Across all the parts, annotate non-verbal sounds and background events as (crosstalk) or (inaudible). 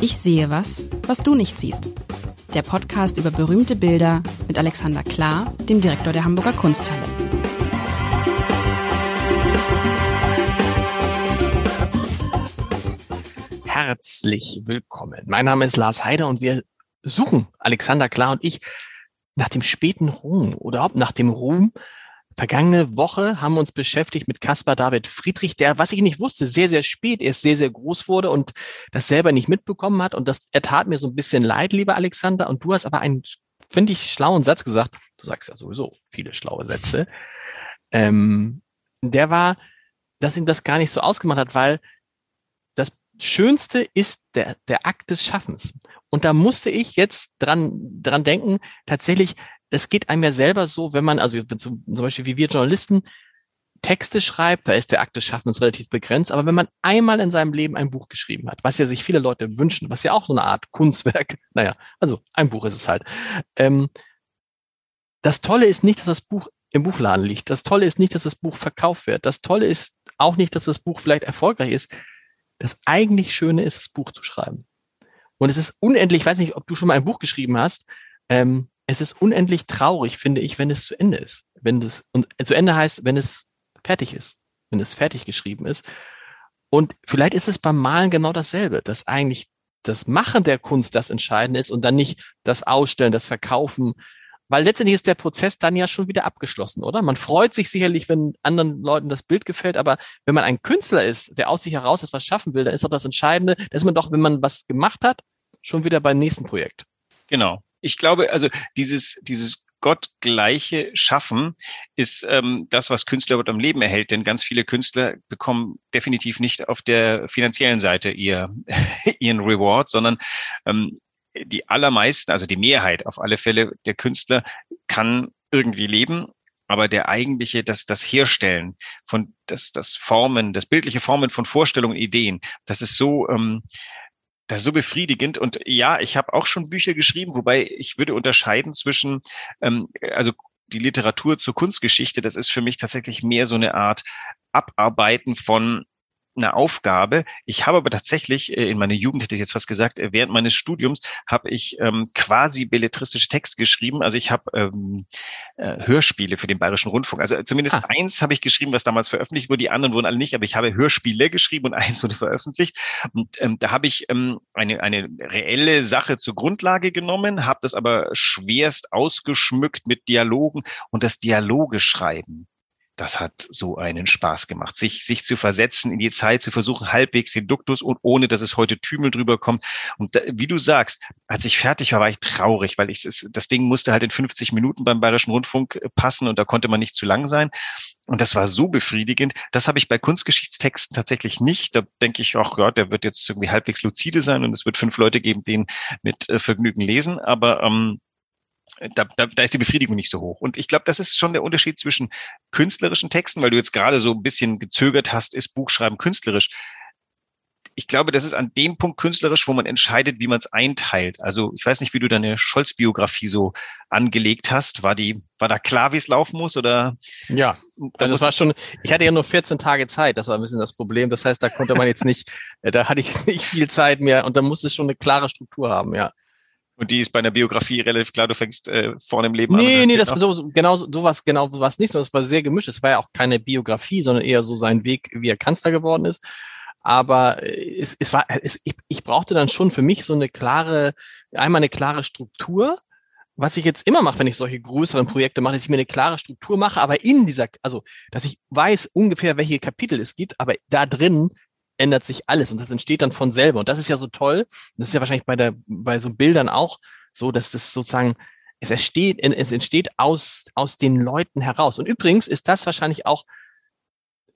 Ich sehe was, was du nicht siehst. Der Podcast über berühmte Bilder mit Alexander Klar, dem Direktor der Hamburger Kunsthalle. Herzlich willkommen. Mein Name ist Lars Heider und wir suchen, Alexander Klar und ich, nach dem späten Ruhm oder überhaupt nach dem Ruhm Vergangene Woche haben wir uns beschäftigt mit Caspar David Friedrich, der, was ich nicht wusste, sehr, sehr spät erst sehr, sehr groß wurde und das selber nicht mitbekommen hat. Und das, er tat mir so ein bisschen leid, lieber Alexander. Und du hast aber einen, finde ich, schlauen Satz gesagt. Du sagst ja sowieso viele schlaue Sätze. Ähm, der war, dass ihm das gar nicht so ausgemacht hat, weil das Schönste ist der, der Akt des Schaffens. Und da musste ich jetzt dran, dran denken, tatsächlich, das geht einem ja selber so, wenn man, also zum, Beispiel wie wir Journalisten, Texte schreibt, da ist der Akt des Schaffens relativ begrenzt, aber wenn man einmal in seinem Leben ein Buch geschrieben hat, was ja sich viele Leute wünschen, was ja auch so eine Art Kunstwerk, (laughs) naja, also ein Buch ist es halt. Ähm, das Tolle ist nicht, dass das Buch im Buchladen liegt. Das Tolle ist nicht, dass das Buch verkauft wird. Das Tolle ist auch nicht, dass das Buch vielleicht erfolgreich ist. Das eigentlich Schöne ist, das Buch zu schreiben. Und es ist unendlich, ich weiß nicht, ob du schon mal ein Buch geschrieben hast, ähm, es ist unendlich traurig, finde ich, wenn es zu Ende ist. Wenn das, und zu Ende heißt, wenn es fertig ist, wenn es fertig geschrieben ist. Und vielleicht ist es beim Malen genau dasselbe, dass eigentlich das Machen der Kunst das Entscheidende ist und dann nicht das Ausstellen, das Verkaufen, weil letztendlich ist der Prozess dann ja schon wieder abgeschlossen, oder? Man freut sich sicherlich, wenn anderen Leuten das Bild gefällt, aber wenn man ein Künstler ist, der aus sich heraus etwas schaffen will, dann ist doch das Entscheidende, dass man doch, wenn man was gemacht hat, schon wieder beim nächsten Projekt. Genau ich glaube, also dieses, dieses gottgleiche Schaffen ist ähm, das, was Künstler überhaupt am Leben erhält. Denn ganz viele Künstler bekommen definitiv nicht auf der finanziellen Seite ihr, (laughs) ihren Reward, sondern ähm, die allermeisten, also die Mehrheit auf alle Fälle der Künstler kann irgendwie leben. Aber der eigentliche, das, das Herstellen von, das, das Formen, das bildliche Formen von Vorstellungen, Ideen, das ist so, ähm, das ist so befriedigend. Und ja, ich habe auch schon Bücher geschrieben, wobei ich würde unterscheiden zwischen, ähm, also die Literatur zur Kunstgeschichte, das ist für mich tatsächlich mehr so eine Art Abarbeiten von eine Aufgabe. Ich habe aber tatsächlich äh, in meiner Jugend, hätte ich jetzt fast gesagt, äh, während meines Studiums habe ich ähm, quasi belletristische Texte geschrieben. Also ich habe ähm, äh, Hörspiele für den Bayerischen Rundfunk. Also zumindest ah. eins habe ich geschrieben, was damals veröffentlicht wurde. Die anderen wurden alle nicht, aber ich habe Hörspiele geschrieben und (laughs) eins wurde veröffentlicht. Und ähm, da habe ich ähm, eine, eine reelle Sache zur Grundlage genommen, habe das aber schwerst ausgeschmückt mit Dialogen und das Dialoge schreiben das hat so einen Spaß gemacht, sich, sich zu versetzen in die Zeit, zu versuchen, halbwegs den Duktus und ohne, dass es heute Tümel drüber kommt. Und da, wie du sagst, als ich fertig war, war ich traurig, weil ich das Ding musste halt in 50 Minuten beim Bayerischen Rundfunk äh, passen und da konnte man nicht zu lang sein. Und das war so befriedigend. Das habe ich bei Kunstgeschichtstexten tatsächlich nicht. Da denke ich, ach ja, der wird jetzt irgendwie halbwegs lucide sein und es wird fünf Leute geben, den mit äh, Vergnügen lesen. Aber ähm, da, da, da ist die Befriedigung nicht so hoch. Und ich glaube, das ist schon der Unterschied zwischen künstlerischen Texten, weil du jetzt gerade so ein bisschen gezögert hast, ist Buchschreiben künstlerisch. Ich glaube, das ist an dem Punkt künstlerisch, wo man entscheidet, wie man es einteilt. Also ich weiß nicht, wie du deine Scholz-Biografie so angelegt hast. War die, war da klar, wie es laufen muss oder? Ja, also das war schon, ich hatte ja nur 14 Tage Zeit, das war ein bisschen das Problem. Das heißt, da konnte man jetzt nicht, (laughs) da hatte ich nicht viel Zeit mehr und da musste es schon eine klare Struktur haben, ja. Und die ist bei einer Biografie relativ klar, du fängst äh, vorne im Leben nee, an. Nee, nee, das so, genau sowas, genau sowas nicht. Das war sehr gemischt. Es war ja auch keine Biografie, sondern eher so sein Weg, wie er Kanzler geworden ist. Aber äh, es, es war, es, ich, ich brauchte dann schon für mich so eine klare, einmal eine klare Struktur, was ich jetzt immer mache, wenn ich solche größeren Projekte mache, dass ich mir eine klare Struktur mache, aber in dieser, also, dass ich weiß ungefähr, welche Kapitel es gibt, aber da drin ändert sich alles und das entsteht dann von selber. Und das ist ja so toll. Das ist ja wahrscheinlich bei der, bei so Bildern auch so, dass das sozusagen, es entsteht, es entsteht aus, aus den Leuten heraus. Und übrigens ist das wahrscheinlich auch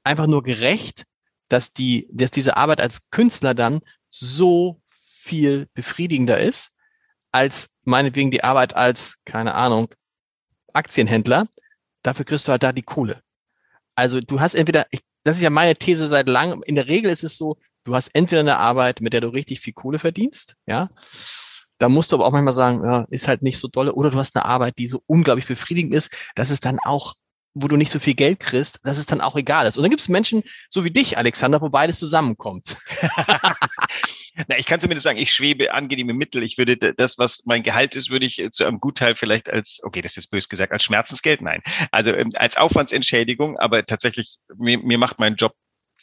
einfach nur gerecht, dass die, dass diese Arbeit als Künstler dann so viel befriedigender ist, als meinetwegen die Arbeit als, keine Ahnung, Aktienhändler. Dafür kriegst du halt da die Kohle. Also du hast entweder, ich das ist ja meine These seit langem. In der Regel ist es so, du hast entweder eine Arbeit, mit der du richtig viel Kohle verdienst, ja. Da musst du aber auch manchmal sagen, ja, ist halt nicht so dolle. Oder du hast eine Arbeit, die so unglaublich befriedigend ist, dass es dann auch wo du nicht so viel Geld kriegst, dass es dann auch egal ist. Und dann gibt es Menschen, so wie dich, Alexander, wo beides zusammenkommt. (laughs) Na, ich kann zumindest sagen, ich schwebe angenehme Mittel. Ich würde das, was mein Gehalt ist, würde ich zu einem Gutteil vielleicht als, okay, das ist jetzt bös gesagt, als Schmerzensgeld, nein. Also ähm, als Aufwandsentschädigung, aber tatsächlich, mir, mir macht mein Job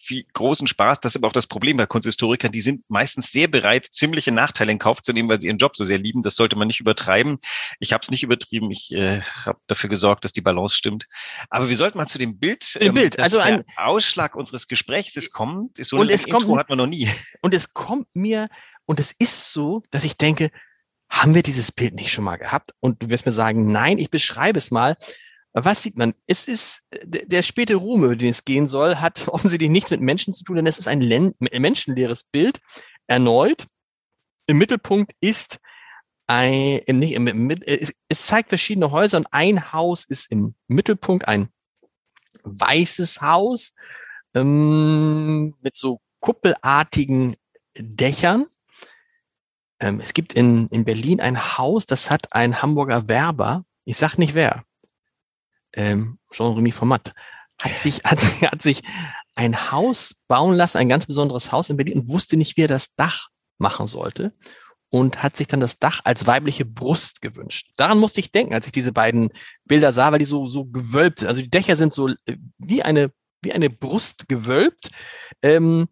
viel großen Spaß. Das ist aber auch das Problem bei Kunsthistorikern. Die sind meistens sehr bereit, ziemliche Nachteile in Kauf zu nehmen, weil sie ihren Job so sehr lieben. Das sollte man nicht übertreiben. Ich habe es nicht übertrieben. Ich äh, habe dafür gesorgt, dass die Balance stimmt. Aber wir sollten mal zu dem Bild. Ähm, Bild. Also ein Ausschlag unseres Gesprächs es kommt. Ist so und es kommt, Intro hat man noch nie. Und es kommt mir und es ist so, dass ich denke, haben wir dieses Bild nicht schon mal gehabt? Und du wirst mir sagen, nein, ich beschreibe es mal. Was sieht man? Es ist der späte Ruhm, über den es gehen soll, hat (laughs) offensichtlich nichts mit Menschen zu tun, denn es ist ein menschenleeres Bild. Erneut im Mittelpunkt ist ein, nicht, es zeigt verschiedene Häuser und ein Haus ist im Mittelpunkt ein weißes Haus ähm, mit so kuppelartigen Dächern. Ähm, es gibt in, in Berlin ein Haus, das hat ein Hamburger Werber. Ich sag nicht wer ähm, Jean-Remy Format, hat sich, hat, (laughs) hat sich ein Haus bauen lassen, ein ganz besonderes Haus in Berlin und wusste nicht, wie er das Dach machen sollte und hat sich dann das Dach als weibliche Brust gewünscht. Daran musste ich denken, als ich diese beiden Bilder sah, weil die so, so gewölbt sind. Also die Dächer sind so äh, wie eine, wie eine Brust gewölbt. Ähm,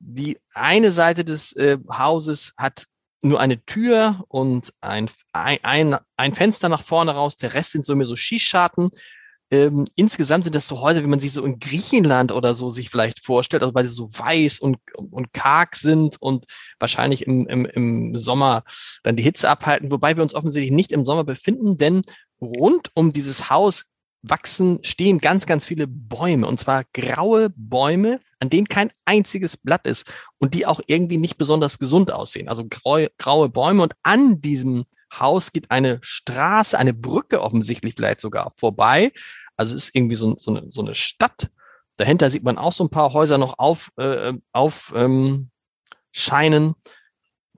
die eine Seite des äh, Hauses hat nur eine Tür und ein, ein, ein Fenster nach vorne raus. Der Rest sind so mehr so Schießscharten. Ähm, insgesamt sind das so Häuser, wie man sie so in Griechenland oder so sich vielleicht vorstellt, also weil sie so weiß und, und karg sind und wahrscheinlich im, im, im Sommer dann die Hitze abhalten, wobei wir uns offensichtlich nicht im Sommer befinden, denn rund um dieses Haus wachsen, stehen ganz, ganz viele Bäume und zwar graue Bäume, an denen kein einziges Blatt ist und die auch irgendwie nicht besonders gesund aussehen. Also graue, graue Bäume und an diesem Haus geht eine Straße, eine Brücke offensichtlich vielleicht sogar vorbei. Also es ist irgendwie so, so, eine, so eine Stadt. Dahinter sieht man auch so ein paar Häuser noch auf, äh, auf ähm, scheinen.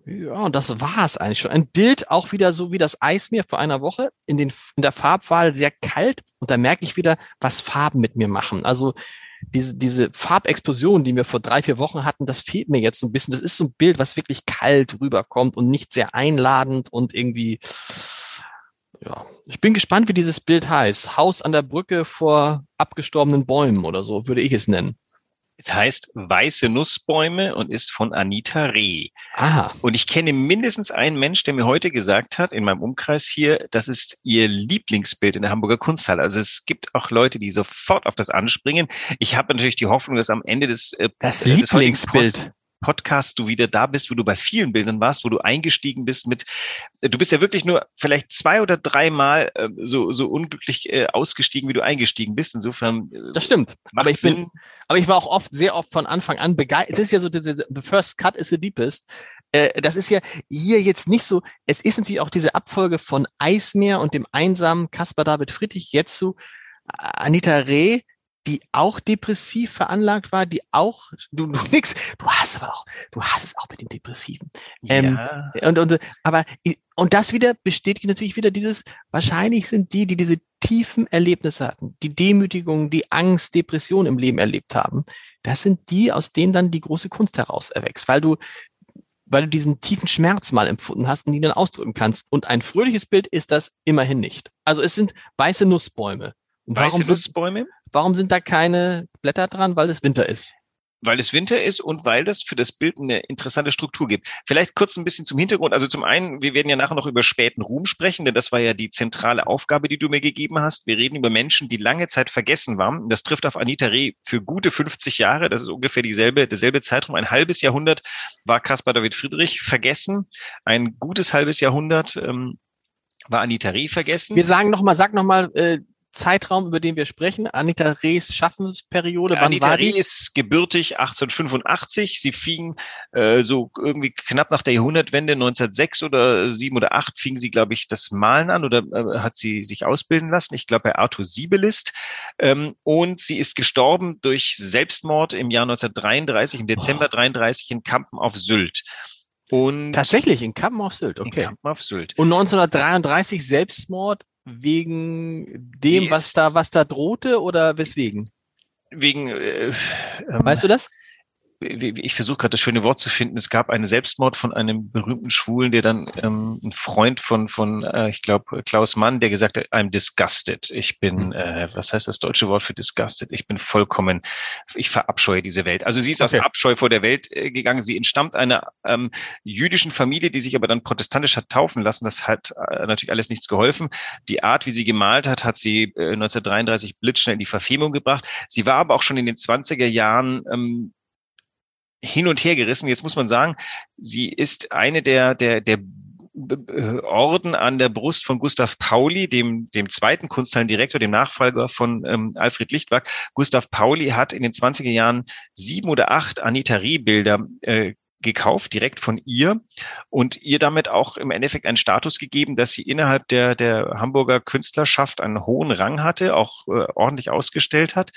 Ja, und das war es eigentlich schon. Ein Bild auch wieder so wie das Eismeer vor einer Woche in, den, in der Farbwahl sehr kalt. Und da merke ich wieder, was Farben mit mir machen. Also diese, diese Farbexplosion, die wir vor drei, vier Wochen hatten, das fehlt mir jetzt so ein bisschen. Das ist so ein Bild, was wirklich kalt rüberkommt und nicht sehr einladend und irgendwie, ja. Ich bin gespannt, wie dieses Bild heißt. Haus an der Brücke vor abgestorbenen Bäumen oder so, würde ich es nennen. Es heißt Weiße Nussbäume und ist von Anita Reh. Aha. Und ich kenne mindestens einen Mensch, der mir heute gesagt hat, in meinem Umkreis hier, das ist ihr Lieblingsbild in der Hamburger Kunsthalle. Also es gibt auch Leute, die sofort auf das anspringen. Ich habe natürlich die Hoffnung, dass am Ende des, äh, das des Lieblingsbild. Podcast du wieder da bist, wo du bei vielen Bildern warst, wo du eingestiegen bist mit, äh, du bist ja wirklich nur vielleicht zwei oder dreimal äh, so, so unglücklich äh, ausgestiegen, wie du eingestiegen bist. Insofern. Äh, das stimmt. Aber ich bin, aber ich war auch oft, sehr oft von Anfang an begeistert. Das ist ja so, the first cut is the deepest. Äh, das ist ja hier jetzt nicht so, es ist natürlich auch diese Abfolge von Eismeer und dem einsamen Caspar David Friedrich jetzt zu Anita Reh, die auch depressiv veranlagt war, die auch, du, du (laughs) nix, du hast aber auch, du hast es auch mit den Depressiven. Ähm, ja. Ähm, und, und, aber, und das wieder bestätigt natürlich wieder dieses, wahrscheinlich sind die, die diese tiefen Erlebnisse hatten, die Demütigung, die Angst, Depression im Leben erlebt haben, das sind die, aus denen dann die große Kunst heraus erwächst, weil du, weil du diesen tiefen Schmerz mal empfunden hast und ihn dann ausdrücken kannst. Und ein fröhliches Bild ist das immerhin nicht. Also es sind weiße Nussbäume. Und warum weiße Nussbäume? Warum sind da keine Blätter dran? Weil es Winter ist. Weil es Winter ist und weil das für das Bild eine interessante Struktur gibt. Vielleicht kurz ein bisschen zum Hintergrund. Also zum einen, wir werden ja nachher noch über späten Ruhm sprechen, denn das war ja die zentrale Aufgabe, die du mir gegeben hast. Wir reden über Menschen, die lange Zeit vergessen waren. Das trifft auf Anita Reh für gute 50 Jahre. Das ist ungefähr dieselbe, derselbe Zeitraum. Ein halbes Jahrhundert war Caspar David Friedrich vergessen. Ein gutes halbes Jahrhundert ähm, war Anita Reh vergessen. Wir sagen nochmal, sag nochmal, äh, Zeitraum, über den wir sprechen? Anita Rehs Schaffensperiode, wann Anita war die? Ist gebürtig 1885. Sie fing äh, so irgendwie knapp nach der Jahrhundertwende 1906 oder 7 oder 8 fing sie, glaube ich, das Malen an oder äh, hat sie sich ausbilden lassen. Ich glaube, bei Arthur Siebelist. Ähm, und sie ist gestorben durch Selbstmord im Jahr 1933, im Dezember oh. 33 in Kampen auf Sylt. Und Tatsächlich, in Kampen auf Sylt, okay. In Kampen auf Sylt. Und 1933 Selbstmord wegen dem, was da, was da drohte oder weswegen? Wegen, äh, ähm, weißt du das? Ich versuche gerade das schöne Wort zu finden. Es gab einen Selbstmord von einem berühmten Schwulen, der dann ähm, ein Freund von von äh, ich glaube Klaus Mann, der gesagt hat, I'm disgusted. Ich bin, hm. äh, was heißt das deutsche Wort für disgusted? Ich bin vollkommen, ich verabscheue diese Welt. Also sie ist okay. aus Abscheu vor der Welt äh, gegangen. Sie entstammt einer ähm, jüdischen Familie, die sich aber dann protestantisch hat taufen lassen. Das hat äh, natürlich alles nichts geholfen. Die Art, wie sie gemalt hat, hat sie äh, 1933 blitzschnell in die Verfemung gebracht. Sie war aber auch schon in den 20er Jahren ähm, hin und her gerissen. Jetzt muss man sagen, sie ist eine der, der, der Orden an der Brust von Gustav Pauli, dem, dem zweiten Kunsthallendirektor, dem Nachfolger von ähm, Alfred Lichtwag. Gustav Pauli hat in den 20er Jahren sieben oder acht Anita Rie-Bilder äh, gekauft, direkt von ihr und ihr damit auch im Endeffekt einen Status gegeben, dass sie innerhalb der, der Hamburger Künstlerschaft einen hohen Rang hatte, auch äh, ordentlich ausgestellt hat.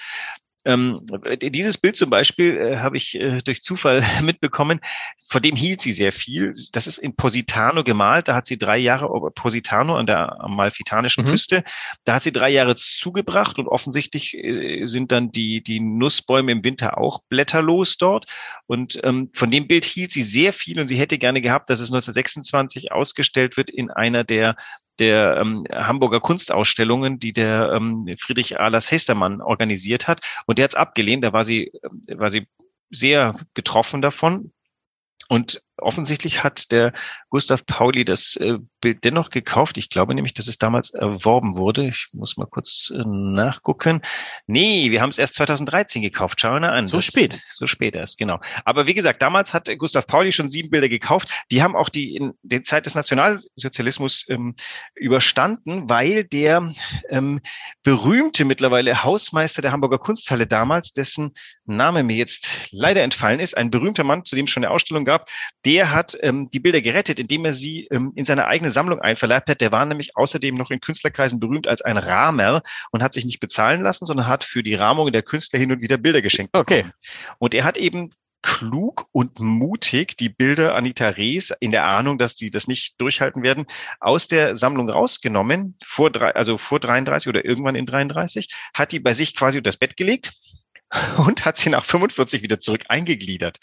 Ähm, dieses Bild zum Beispiel äh, habe ich äh, durch Zufall (laughs) mitbekommen. Vor dem hielt sie sehr viel. Das ist in Positano gemalt. Da hat sie drei Jahre Positano an der amalfitanischen mhm. Küste. Da hat sie drei Jahre zugebracht und offensichtlich äh, sind dann die die Nussbäume im Winter auch blätterlos dort. Und ähm, von dem Bild hielt sie sehr viel und sie hätte gerne gehabt, dass es 1926 ausgestellt wird in einer der der ähm, Hamburger Kunstausstellungen, die der ähm, Friedrich Ahlers Hestermann organisiert hat. Und der hat es abgelehnt, da war sie, äh, war sie sehr getroffen davon. Und offensichtlich hat der Gustav Pauli das äh, Bild dennoch gekauft. Ich glaube nämlich, dass es damals erworben wurde. Ich muss mal kurz äh, nachgucken. Nee, wir haben es erst 2013 gekauft. Schau mal an. So spät. So spät erst, genau. Aber wie gesagt, damals hat Gustav Pauli schon sieben Bilder gekauft. Die haben auch die in der Zeit des Nationalsozialismus ähm, überstanden, weil der ähm, berühmte mittlerweile Hausmeister der Hamburger Kunsthalle damals, dessen Name mir jetzt leider entfallen ist, ein berühmter Mann, zu dem es schon eine Ausstellung gab, der hat ähm, die Bilder gerettet, indem er sie ähm, in seine eigene Sammlung einverleibt hat. Der war nämlich außerdem noch in Künstlerkreisen berühmt als ein Rahmer und hat sich nicht bezahlen lassen, sondern hat für die Rahmung der Künstler hin und wieder Bilder geschenkt. Okay. Und er hat eben klug und mutig die Bilder Anita Rees in der Ahnung, dass die das nicht durchhalten werden, aus der Sammlung rausgenommen, vor drei, also vor 33 oder irgendwann in 33, hat die bei sich quasi unter das Bett gelegt (laughs) und hat sie nach 45 wieder zurück eingegliedert.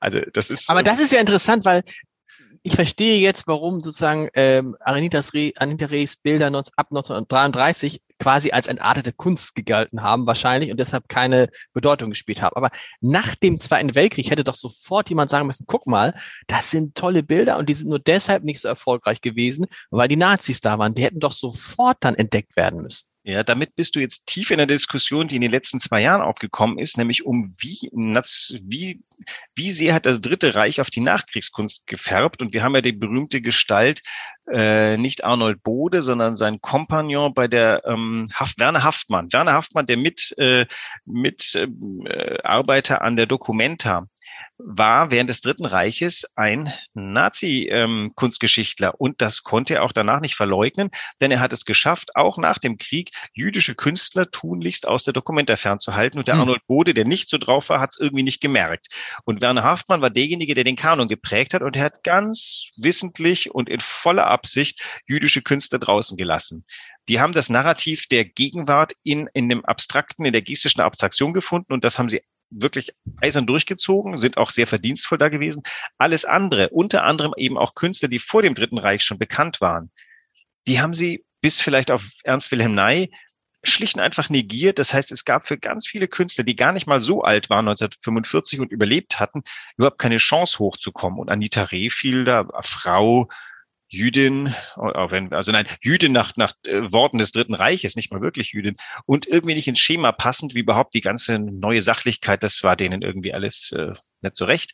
Also das ist. Aber das ist ja interessant, weil ich verstehe jetzt, warum sozusagen ähm, Anita Rees Bilder ab 1933 quasi als entartete Kunst gegalten haben, wahrscheinlich, und deshalb keine Bedeutung gespielt haben. Aber nach dem Zweiten Weltkrieg hätte doch sofort jemand sagen müssen, guck mal, das sind tolle Bilder und die sind nur deshalb nicht so erfolgreich gewesen, weil die Nazis da waren. Die hätten doch sofort dann entdeckt werden müssen. Ja, damit bist du jetzt tief in der Diskussion, die in den letzten zwei Jahren aufgekommen ist, nämlich um wie, wie, wie sehr hat das Dritte Reich auf die Nachkriegskunst gefärbt? Und wir haben ja die berühmte Gestalt, äh, nicht Arnold Bode, sondern sein Kompagnon bei der ähm, Haft, Werner Haftmann. Werner Haftmann, der mit, äh, mit äh, Arbeiter an der Documenta war während des Dritten Reiches ein Nazi-Kunstgeschichtler ähm, und das konnte er auch danach nicht verleugnen, denn er hat es geschafft, auch nach dem Krieg jüdische Künstler tunlichst aus der Dokumenta fernzuhalten und der mhm. Arnold Bode, der nicht so drauf war, hat es irgendwie nicht gemerkt. Und Werner Haftmann war derjenige, der den Kanon geprägt hat und er hat ganz wissentlich und in voller Absicht jüdische Künstler draußen gelassen. Die haben das Narrativ der Gegenwart in, in dem abstrakten, in der gestischen Abstraktion gefunden und das haben sie wirklich eisern durchgezogen, sind auch sehr verdienstvoll da gewesen. Alles andere, unter anderem eben auch Künstler, die vor dem Dritten Reich schon bekannt waren, die haben sie bis vielleicht auf Ernst Wilhelm Ney schlicht und einfach negiert. Das heißt, es gab für ganz viele Künstler, die gar nicht mal so alt waren, 1945 und überlebt hatten, überhaupt keine Chance hochzukommen. Und Anita Reh fiel da, Frau, Jüdin, auch wenn, also nein, Jüdin nach, nach äh, Worten des Dritten Reiches, nicht mal wirklich Jüdin, und irgendwie nicht ins Schema passend, wie überhaupt die ganze neue Sachlichkeit, das war denen irgendwie alles äh, nicht so recht.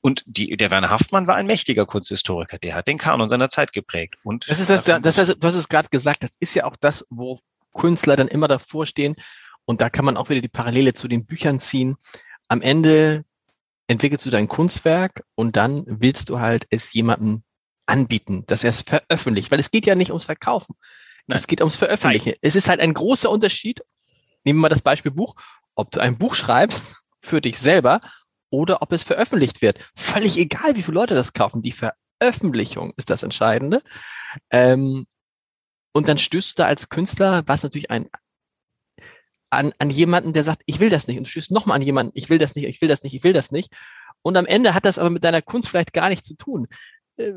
Und die, der Werner Haftmann war ein mächtiger Kunsthistoriker, der hat den Kanon seiner Zeit geprägt. Und das ist das, das, das, das du hast es gerade gesagt, das ist ja auch das, wo Künstler dann immer davor stehen. Und da kann man auch wieder die Parallele zu den Büchern ziehen. Am Ende entwickelst du dein Kunstwerk und dann willst du halt es jemandem anbieten, dass er es veröffentlicht, weil es geht ja nicht ums Verkaufen. Nein. Es geht ums Veröffentlichen. Nein. Es ist halt ein großer Unterschied. Nehmen wir mal das Beispiel Buch, ob du ein Buch schreibst (laughs) für dich selber oder ob es veröffentlicht wird. Völlig egal, wie viele Leute das kaufen. Die Veröffentlichung ist das Entscheidende. Ähm, Und dann stößt du da als Künstler, was natürlich ein, an, an jemanden, der sagt, ich will das nicht. Und du stößt nochmal an jemanden, ich will das nicht, ich will das nicht, ich will das nicht. Und am Ende hat das aber mit deiner Kunst vielleicht gar nichts zu tun. Äh,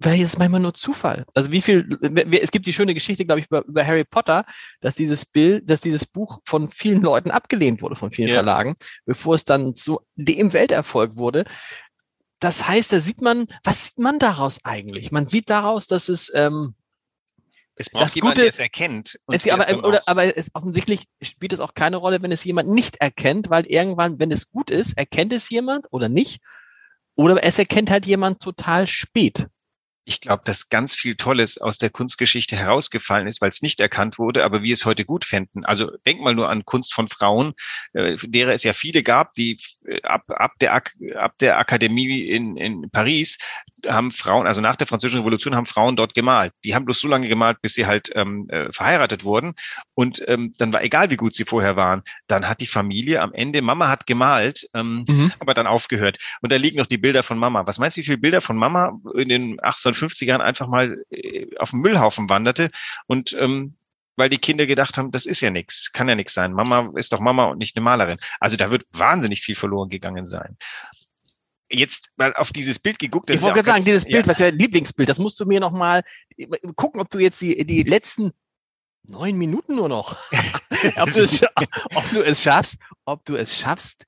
vielleicht ist es manchmal nur Zufall. Also wie viel, es gibt die schöne Geschichte, glaube ich, über, über Harry Potter, dass dieses Bild, dass dieses Buch von vielen Leuten abgelehnt wurde, von vielen ja. Verlagen, bevor es dann zu dem Welterfolg wurde. Das heißt, da sieht man, was sieht man daraus eigentlich? Man sieht daraus, dass es, ähm, es braucht das jemand, Gute, der es erkennt. Es, aber, oder, aber es offensichtlich spielt es auch keine Rolle, wenn es jemand nicht erkennt, weil irgendwann, wenn es gut ist, erkennt es jemand oder nicht. Oder es erkennt halt jemand total spät ich glaube, dass ganz viel Tolles aus der Kunstgeschichte herausgefallen ist, weil es nicht erkannt wurde, aber wir es heute gut fänden. Also denk mal nur an Kunst von Frauen, äh, derer es ja viele gab, die äh, ab, ab, der, ab der Akademie in, in Paris haben Frauen, also nach der Französischen Revolution haben Frauen dort gemalt. Die haben bloß so lange gemalt, bis sie halt ähm, äh, verheiratet wurden. Und ähm, dann war egal, wie gut sie vorher waren. Dann hat die Familie am Ende, Mama hat gemalt, ähm, mhm. aber dann aufgehört. Und da liegen noch die Bilder von Mama. Was meinst du, wie viele Bilder von Mama in den 1850ern einfach mal äh, auf dem Müllhaufen wanderte? Und ähm, weil die Kinder gedacht haben, das ist ja nichts, kann ja nichts sein. Mama ist doch Mama und nicht eine Malerin. Also da wird wahnsinnig viel verloren gegangen sein jetzt mal auf dieses Bild geguckt. Ich wollte gerade sagen, dieses Bild, ja. was ja Lieblingsbild, das musst du mir noch mal gucken, ob du jetzt die, die letzten neun Minuten nur noch, (laughs) (laughs) ob, du es, ob du es schaffst, ob du es schaffst,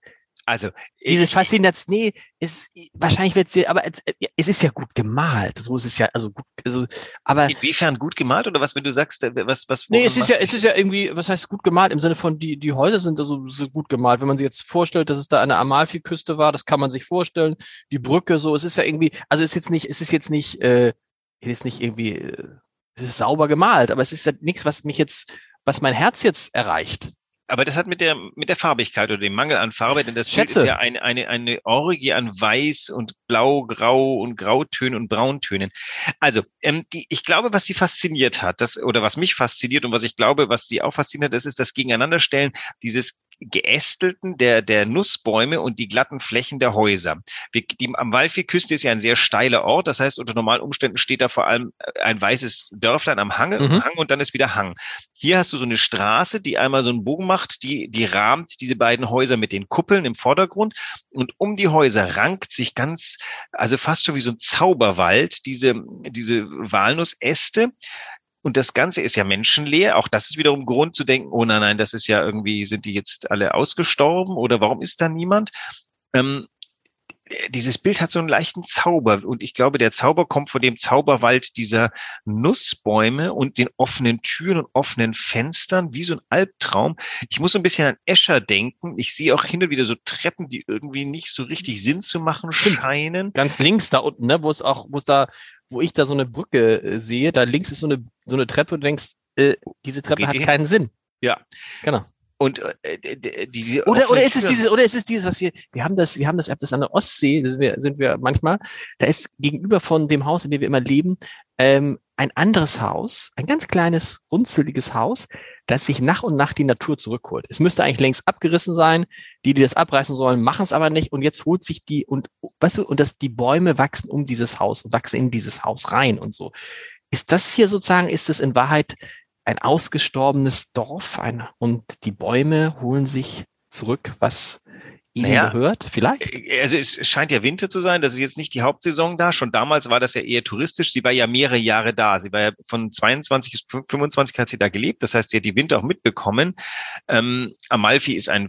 also diese Faszination, nee, ist wahrscheinlich wird sie, aber es, es, ist ja gut gemalt. So ist es ja, also gut, also, aber inwiefern gut gemalt oder was, wenn du sagst, äh, was, was? Nee, es ist ja, es ist ja irgendwie, was heißt gut gemalt im Sinne von die die Häuser sind also so gut gemalt. Wenn man sich jetzt vorstellt, dass es da eine Amalfi-Küste war, das kann man sich vorstellen. Die Brücke, so, es ist ja irgendwie, also es ist jetzt nicht, es ist jetzt nicht, äh, es ist nicht irgendwie, äh, es ist sauber gemalt, aber es ist ja nichts, was mich jetzt, was mein Herz jetzt erreicht. Aber das hat mit der, mit der Farbigkeit oder dem Mangel an Farbe, denn das Bild ist ja eine, eine, eine Orgie an Weiß und Blau, Grau und Grautönen und Brauntönen. Also, ähm, die, ich glaube, was sie fasziniert hat, das, oder was mich fasziniert und was ich glaube, was sie auch fasziniert, das ist das Gegeneinanderstellen dieses Geästelten der, der Nussbäume und die glatten Flächen der Häuser. Die, die Amalfi-Küste ist ja ein sehr steiler Ort. Das heißt, unter normalen Umständen steht da vor allem äh, ein weißes Dörflein am Hang, mhm. Hang und dann ist wieder Hang. Hier hast du so eine Straße, die einmal so einen Bogen macht, die, die rahmt diese beiden Häuser mit den Kuppeln im Vordergrund. Und um die Häuser rankt sich ganz, also fast schon wie so ein Zauberwald, diese, diese Walnussäste. Und das Ganze ist ja menschenleer. Auch das ist wiederum Grund zu denken, oh nein, nein, das ist ja irgendwie, sind die jetzt alle ausgestorben oder warum ist da niemand? Ähm, dieses Bild hat so einen leichten Zauber und ich glaube, der Zauber kommt von dem Zauberwald dieser Nussbäume und den offenen Türen und offenen Fenstern, wie so ein Albtraum. Ich muss so ein bisschen an Escher denken. Ich sehe auch hin und wieder so Treppen, die irgendwie nicht so richtig Sinn zu machen scheinen. Ganz links da unten, ne, wo es auch, wo es da wo ich da so eine Brücke äh, sehe, da links ist so eine, so eine Treppe und du denkst, äh, diese Treppe hat keinen Sinn. Ja. Genau. Und äh, die, oder oder ist es dieses oder ist es dieses was wir wir haben das wir haben das das an der Ostsee sind wir sind wir manchmal da ist gegenüber von dem Haus in dem wir immer leben ähm, ein anderes Haus ein ganz kleines runzeliges Haus das sich nach und nach die Natur zurückholt. Es müsste eigentlich längst abgerissen sein. Die die das abreißen sollen machen es aber nicht. Und jetzt holt sich die und weißt du und dass die Bäume wachsen um dieses Haus und wachsen in dieses Haus rein und so. Ist das hier sozusagen ist es in Wahrheit ein ausgestorbenes Dorf ein, und die Bäume holen sich zurück, was ihnen naja, gehört, vielleicht? Äh, also es scheint ja Winter zu sein, das ist jetzt nicht die Hauptsaison da. Schon damals war das ja eher touristisch. Sie war ja mehrere Jahre da. Sie war ja von 22 bis 25 hat sie da gelebt. Das heißt, sie hat die Winter auch mitbekommen. Ähm, Amalfi ist ein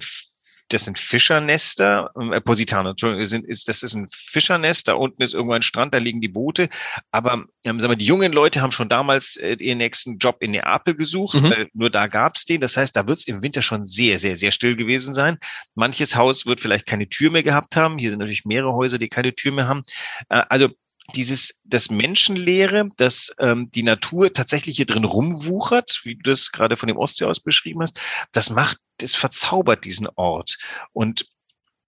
das sind Fischernester, äh, Positano, Entschuldigung, sind, ist, das ist ein Fischernest, da unten ist irgendwo ein Strand, da liegen die Boote. Aber ähm, sagen wir, die jungen Leute haben schon damals äh, ihren nächsten Job in Neapel gesucht, mhm. äh, nur da gab's den. Das heißt, da wird's im Winter schon sehr, sehr, sehr still gewesen sein. Manches Haus wird vielleicht keine Tür mehr gehabt haben. Hier sind natürlich mehrere Häuser, die keine Tür mehr haben. Äh, also dieses das Menschenleere, dass ähm, die Natur tatsächlich hier drin rumwuchert, wie du das gerade von dem Ostsee aus beschrieben hast, das macht, das verzaubert diesen Ort. Und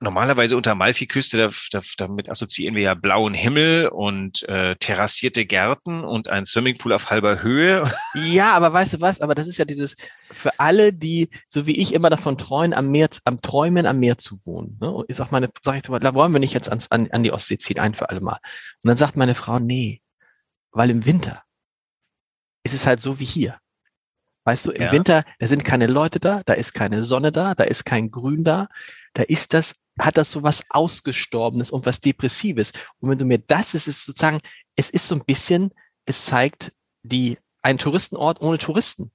normalerweise unter Amalfi-Küste, da, da, damit assoziieren wir ja blauen Himmel und äh, terrassierte Gärten und ein Swimmingpool auf halber Höhe. (laughs) Ja, aber weißt du was? Aber das ist ja dieses für alle, die so wie ich immer davon träumen, am Meer, am Träumen am Meer zu wohnen. Ne? Ich sag meine, sag ich so, da wollen wir nicht jetzt ans, an, an die Ostsee ziehen, ein für alle Mal. Und dann sagt meine Frau, nee, weil im Winter ist es halt so wie hier. Weißt du, im Ja. Winter, da sind keine Leute da, da ist keine Sonne da, da ist kein Grün da, da ist das, hat das so was Ausgestorbenes und was Depressives. Und wenn du mir das ist, ist sozusagen, es ist so ein bisschen, es zeigt die, ein Touristenort ohne Touristen.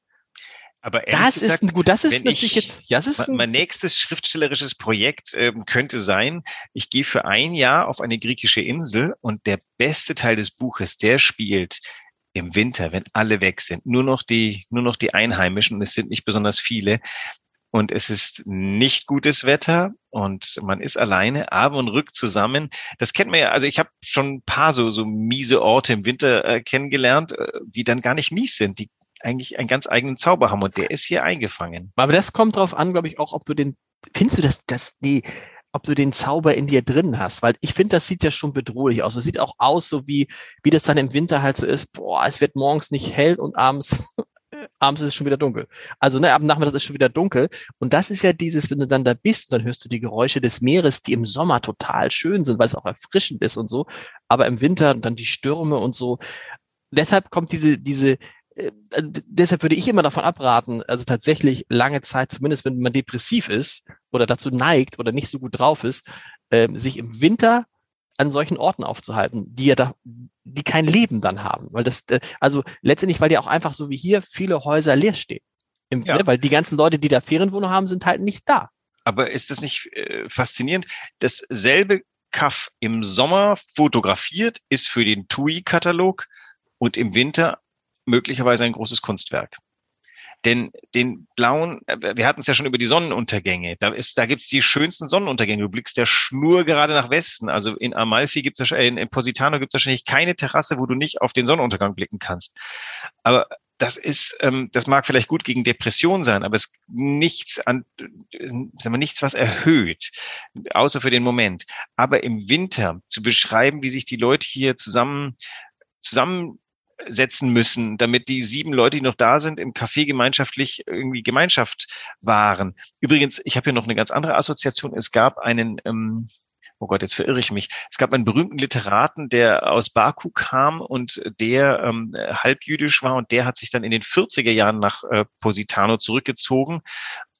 Aber Das ist gesagt, ein gut, das ist natürlich ich- jetzt, das ist Mein, ein, mein nächstes schriftstellerisches Projekt ähm, könnte sein, ich gehe für ein Jahr auf eine griechische Insel und der beste Teil des Buches, der spielt im Winter, wenn alle weg sind. Nur noch die, nur noch die Einheimischen, und es sind nicht besonders viele. Und es ist nicht gutes Wetter und man ist alleine, aber man rückt zusammen. Das kennt man ja, also ich habe schon ein paar so, so miese Orte im Winter äh, kennengelernt, äh, die dann gar nicht mies sind, die eigentlich einen ganz eigenen Zauber haben und der ist hier eingefangen. aber das kommt drauf an, glaube ich, auch, ob du den, findest du das, das, die, ob du den Zauber in dir drin hast, weil ich finde, das sieht ja schon bedrohlich aus. Es sieht auch aus, so wie, wie das dann im Winter halt so ist, boah, es wird morgens nicht hell und abends, abends ist es schon wieder dunkel. Also, ne, ab Nachmittag ist es schon wieder dunkel. Und das ist ja dieses, wenn du dann da bist, dann hörst du die Geräusche des Meeres, die im Sommer total schön sind, weil es auch erfrischend ist und so. Aber im Winter dann die Stürme und so. Deshalb kommt diese, diese, äh, deshalb würde ich immer davon abraten, also tatsächlich lange Zeit, zumindest wenn man depressiv ist oder dazu neigt oder nicht so gut drauf ist, ähm, sich im Winter an solchen Orten aufzuhalten, die ja da, die kein Leben dann haben. Weil das, äh, also letztendlich, weil ja auch einfach so wie hier viele Häuser leer stehen. Im, Ja. ne, weil die ganzen Leute, die da Ferienwohnung haben, sind halt nicht da. Aber ist das nicht äh, faszinierend? Dasselbe Kaff im Sommer fotografiert ist für den TUI-Katalog und im Winter möglicherweise ein großes Kunstwerk. Denn den blauen, äh, wir hatten es ja schon über die Sonnenuntergänge. Da ist, da gibt's die schönsten Sonnenuntergänge. Du blickst der Schnur gerade nach Westen. Also in Amalfi gibt's es, äh, in Positano gibt es wahrscheinlich keine Terrasse, wo du nicht auf den Sonnenuntergang blicken kannst. Aber das ist, ähm, das mag vielleicht gut gegen Depression sein, aber es nichts an, äh, sagen wir, nichts, was erhöht, außer für den Moment. Aber im Winter zu beschreiben, wie sich die Leute hier zusammen, zusammensetzen müssen, damit die sieben Leute, die noch da sind, im Café gemeinschaftlich irgendwie Gemeinschaft waren. Übrigens, ich habe hier noch eine ganz andere Assoziation. Es gab einen, ähm, oh Gott, jetzt verirre ich mich. Es gab einen berühmten Literaten, der aus Baku kam und der ähm, halbjüdisch war und der hat sich dann in den 40er Jahren nach äh, Positano zurückgezogen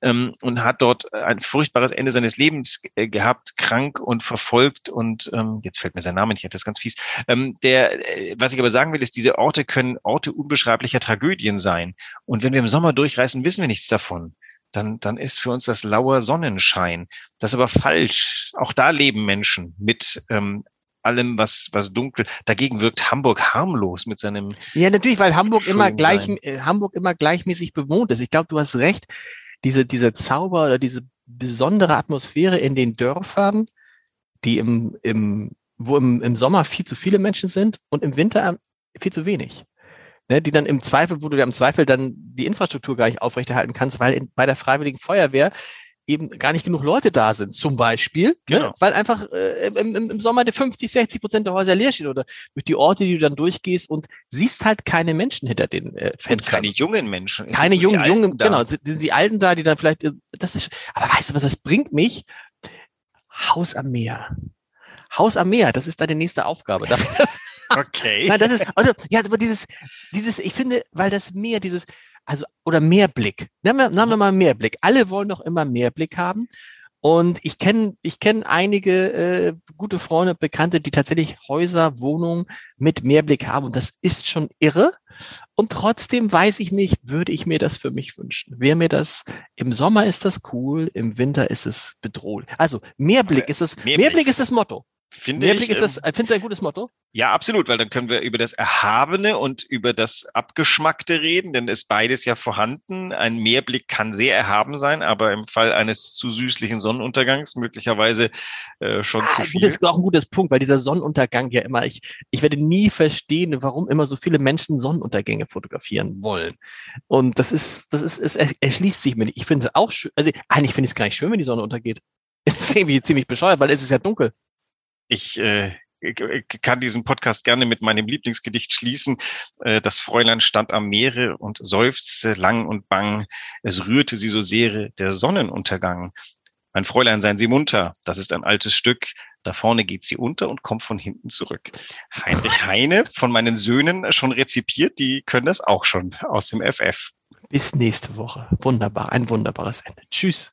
ähm, und hat dort ein furchtbares Ende seines Lebens äh, gehabt, krank und verfolgt und ähm, jetzt fällt mir sein Name nicht, das ist ganz fies. Ähm, der, äh, was ich aber sagen will, ist, diese Orte können Orte unbeschreiblicher Tragödien sein. Und wenn wir im Sommer durchreisen, wissen wir nichts davon dann, dann ist für uns das lauer Sonnenschein. Das ist aber falsch. Auch da leben Menschen mit ähm, allem, was, was dunkel. Dagegen wirkt Hamburg harmlos mit seinem. Ja, natürlich, weil Hamburg immer gleich, äh, Hamburg immer gleichmäßig bewohnt ist. Ich glaube, du hast recht. Diese, diese Zauber oder diese besondere Atmosphäre in den Dörfern, die im, im, wo im, im Sommer viel zu viele Menschen sind und im Winter viel zu wenig. Ne, die dann im Zweifel, wo du ja im Zweifel dann die Infrastruktur gar nicht aufrechterhalten kannst, weil in, bei der Freiwilligen Feuerwehr eben gar nicht genug Leute da sind, zum Beispiel, ne? Genau. weil einfach äh, im, im, Sommer die 50, 60 Prozent der Häuser leer stehen oder durch die Orte, die du dann durchgehst und siehst halt keine Menschen hinter den äh, Und Fenstern. keine jungen Menschen. Es keine jungen, jungen, da. genau, sind, die Alten da, die dann vielleicht, äh, das ist, aber weißt du was, das bringt mich? Haus am Meer. Haus am Meer, das ist deine nächste Aufgabe. Das, (laughs) Okay. Nein, das ist, also, ja, aber dieses, dieses, ich finde, weil das Meer, dieses, also, oder Mehrblick. Nehmen wir, nehmen wir mal Mehrblick. Alle wollen doch immer Mehrblick haben. Und ich kenne, ich kenne einige äh, gute Freunde, Bekannte, die tatsächlich Häuser, Wohnungen mit Mehrblick haben. Und das ist schon irre. Und trotzdem weiß ich nicht, würde ich mir das für mich wünschen. Wäre mir das, im Sommer ist das cool, im Winter ist es bedrohlich. Also Mehrblick ist es, Mehrblick. Mehrblick ist das Motto. Finde Mehrblick ich, ist das, ähm, findest du ein gutes Motto? Ja, absolut, weil dann können wir über das Erhabene und über das Abgeschmackte reden, denn ist beides ja vorhanden. Ein Mehrblick kann sehr erhaben sein, aber im Fall eines zu süßlichen Sonnenuntergangs möglicherweise äh, schon zu Ah, viel. gut, ist auch ein gutes Punkt, weil dieser Sonnenuntergang ja immer, ich, ich werde nie verstehen, warum immer so viele Menschen Sonnenuntergänge fotografieren wollen. Und das ist, das ist, es er- erschließt sich mir nicht. Ich finde es auch schön, also eigentlich finde ich es gar nicht schön, wenn die Sonne untergeht. (laughs) Es ist irgendwie ziemlich bescheuert, weil es ist ja dunkel. Ich äh, kann diesen Podcast gerne mit meinem Lieblingsgedicht schließen. Äh, Das Fräulein stand am Meere und seufzte lang und bang. Es rührte sie so sehr der Sonnenuntergang. Mein Fräulein, seien Sie munter. Das ist ein altes Stück. Da vorne geht sie unter und kommt von hinten zurück. Heinrich Heine von meinen Söhnen schon rezipiert. Die können das auch schon aus dem FF. Bis nächste Woche. Wunderbar. Ein wunderbares Ende. Tschüss.